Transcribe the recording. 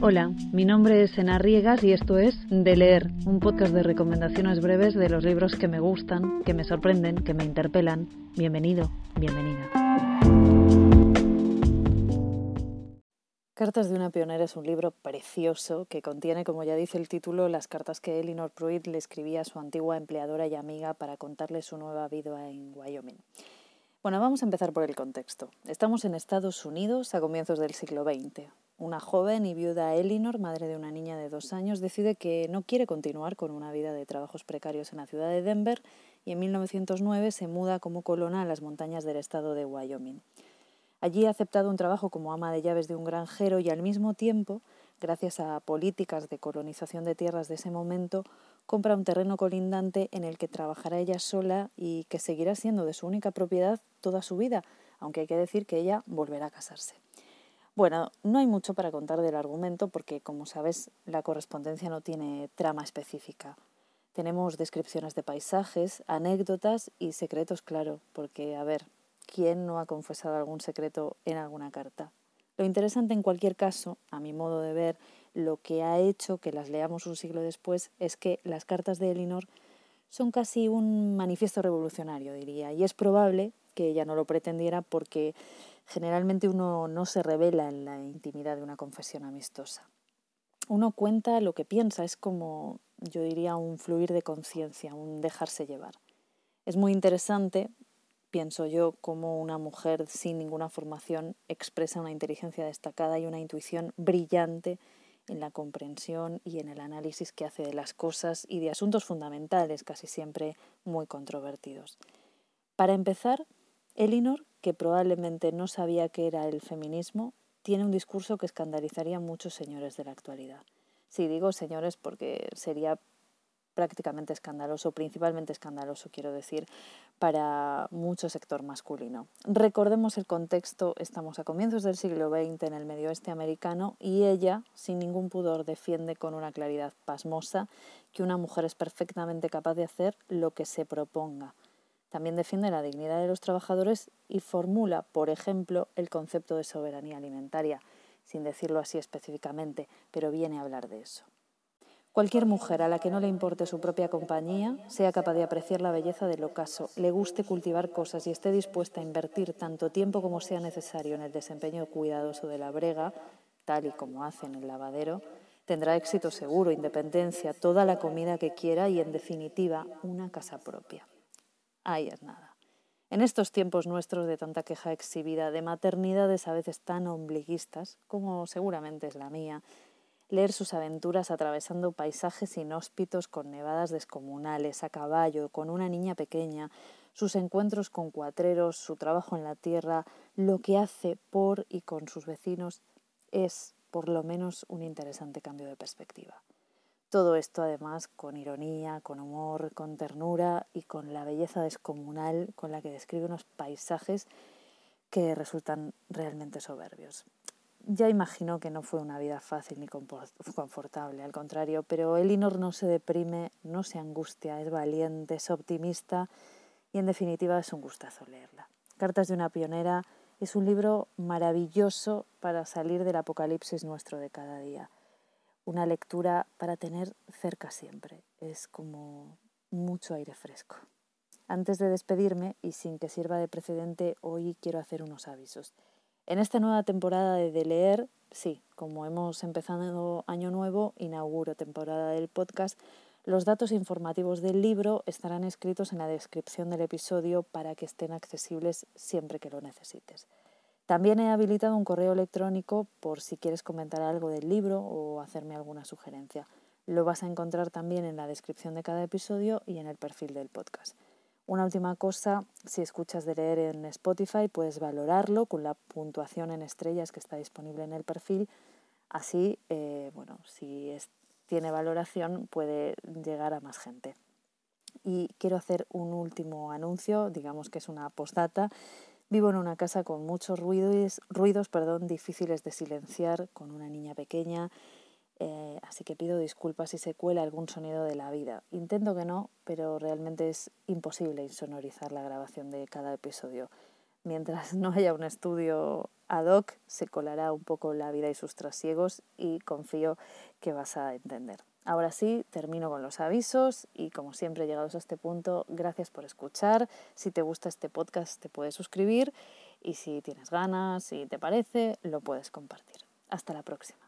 Hola, mi nombre es Ena Riegas y esto es De Leer, un podcast de recomendaciones breves de los libros que me gustan, que me sorprenden, que me interpelan. Bienvenido, bienvenida. Cartas de una pionera es un libro precioso que contiene, como ya dice el título, las cartas que Elinor Pruitt le escribía a su antigua empleadora y amiga para contarle su nueva vida en Wyoming. Bueno, vamos a empezar por el contexto. Estamos en Estados Unidos a comienzos del siglo XX. Una joven y viuda Elinor, madre de una niña de dos años, decide que no quiere continuar con una vida de trabajos precarios en la ciudad de Denver y en 1909 se muda como colona a las montañas del estado de Wyoming. Allí ha aceptado un trabajo como ama de llaves de un granjero y al mismo tiempo, gracias a políticas de colonización de tierras de ese momento, compra un terreno colindante en el que trabajará ella sola y que seguirá siendo de su única propiedad toda su vida, aunque hay que decir que ella volverá a casarse. Bueno, no hay mucho para contar del argumento porque, como sabes, la correspondencia no tiene trama específica. Tenemos descripciones de paisajes, anécdotas y secretos, claro, porque, a ver, ¿quién no ha confesado algún secreto en alguna carta? Lo interesante en cualquier caso, a mi modo de ver, lo que ha hecho que las leamos un siglo después es que las cartas de Elinor son casi un manifiesto revolucionario, diría, y es probable que ella no lo pretendiera porque generalmente uno no se revela en la intimidad de una confesión amistosa. Uno cuenta lo que piensa, es como, yo diría, un fluir de conciencia, un dejarse llevar. Es muy interesante pienso yo, como una mujer sin ninguna formación expresa una inteligencia destacada y una intuición brillante en la comprensión y en el análisis que hace de las cosas y de asuntos fundamentales, casi siempre muy controvertidos. Para empezar, Elinor, que probablemente no sabía qué era el feminismo, tiene un discurso que escandalizaría a muchos señores de la actualidad. Sí, digo señores porque sería prácticamente escandaloso, principalmente escandaloso, quiero decir, para mucho sector masculino. Recordemos el contexto, estamos a comienzos del siglo XX en el medio oeste americano y ella, sin ningún pudor, defiende con una claridad pasmosa que una mujer es perfectamente capaz de hacer lo que se proponga. También defiende la dignidad de los trabajadores y formula, por ejemplo, el concepto de soberanía alimentaria, sin decirlo así específicamente, pero viene a hablar de eso. Cualquier mujer a la que no le importe su propia compañía, sea capaz de apreciar la belleza del ocaso, le guste cultivar cosas y esté dispuesta a invertir tanto tiempo como sea necesario en el desempeño cuidadoso de la brega, tal y como hace en el lavadero, tendrá éxito seguro, independencia, toda la comida que quiera y, en definitiva, una casa propia. Ahí es nada. En estos tiempos nuestros de tanta queja exhibida, de maternidades a veces tan ombliguistas, como seguramente es la mía, leer sus aventuras atravesando paisajes inhóspitos con nevadas descomunales, a caballo, con una niña pequeña, sus encuentros con cuatreros, su trabajo en la tierra, lo que hace por y con sus vecinos, es por lo menos un interesante cambio de perspectiva. Todo esto además con ironía, con humor, con ternura y con la belleza descomunal con la que describe unos paisajes que resultan realmente soberbios. Ya imagino que no fue una vida fácil ni confortable, al contrario, pero Elinor no se deprime, no se angustia, es valiente, es optimista y en definitiva es un gustazo leerla. Cartas de una pionera es un libro maravilloso para salir del apocalipsis nuestro de cada día. Una lectura para tener cerca siempre. Es como mucho aire fresco. Antes de despedirme, y sin que sirva de precedente, hoy quiero hacer unos avisos. En esta nueva temporada de, Leer, sí, como hemos empezado año nuevo, inauguro temporada del podcast, los datos informativos del libro estarán escritos en la descripción del episodio para que estén accesibles siempre que lo necesites. También he habilitado un correo electrónico por si quieres comentar algo del libro o hacerme alguna sugerencia. Lo vas a encontrar también en la descripción de cada episodio y en el perfil del podcast. Una última cosa, si escuchas de leer en Spotify, puedes valorarlo con la puntuación en estrellas que está disponible en el perfil. Así, eh, bueno, si tiene valoración, puede llegar a más gente. Y quiero hacer un último anuncio, digamos que es una postdata. Vivo en una casa con muchos ruidos, ruidos perdón, difíciles de silenciar, con una niña pequeña eh, así que pido disculpas si se cuela algún sonido de la vida. Intento que no, pero realmente es imposible insonorizar la grabación de cada episodio. mientras no haya un estudio ad hoc, se colará un poco la vida y sus trasiegos y confío que vas a entender. Ahora sí, termino con los avisos y como siempre llegados a este punto, gracias por escuchar. Si te gusta este podcast te puedes suscribir y si tienes ganas, si te parece, lo puedes compartir. Hasta la próxima.